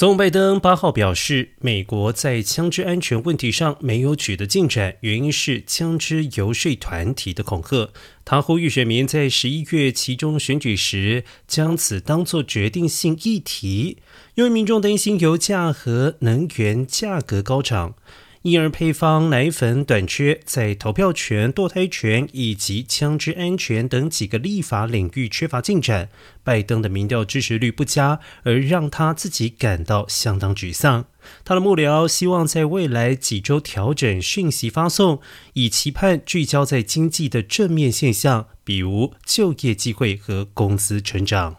总统拜登八号表示，美国在枪支安全问题上没有取得进展，原因是枪支游说团体的恐吓。他呼吁选民在十一月其中选举时，将此当作决定性议题，因为民众担心油价和能源价格高涨。婴儿配方奶粉短缺，在投票权、堕胎权以及枪支安全等几个立法领域缺乏进展。拜登的民调支持率不佳，而让他自己感到相当沮丧。他的幕僚希望在未来几周调整讯息发送，以期盼聚焦在经济的正面现象，比如就业机会和工资成长。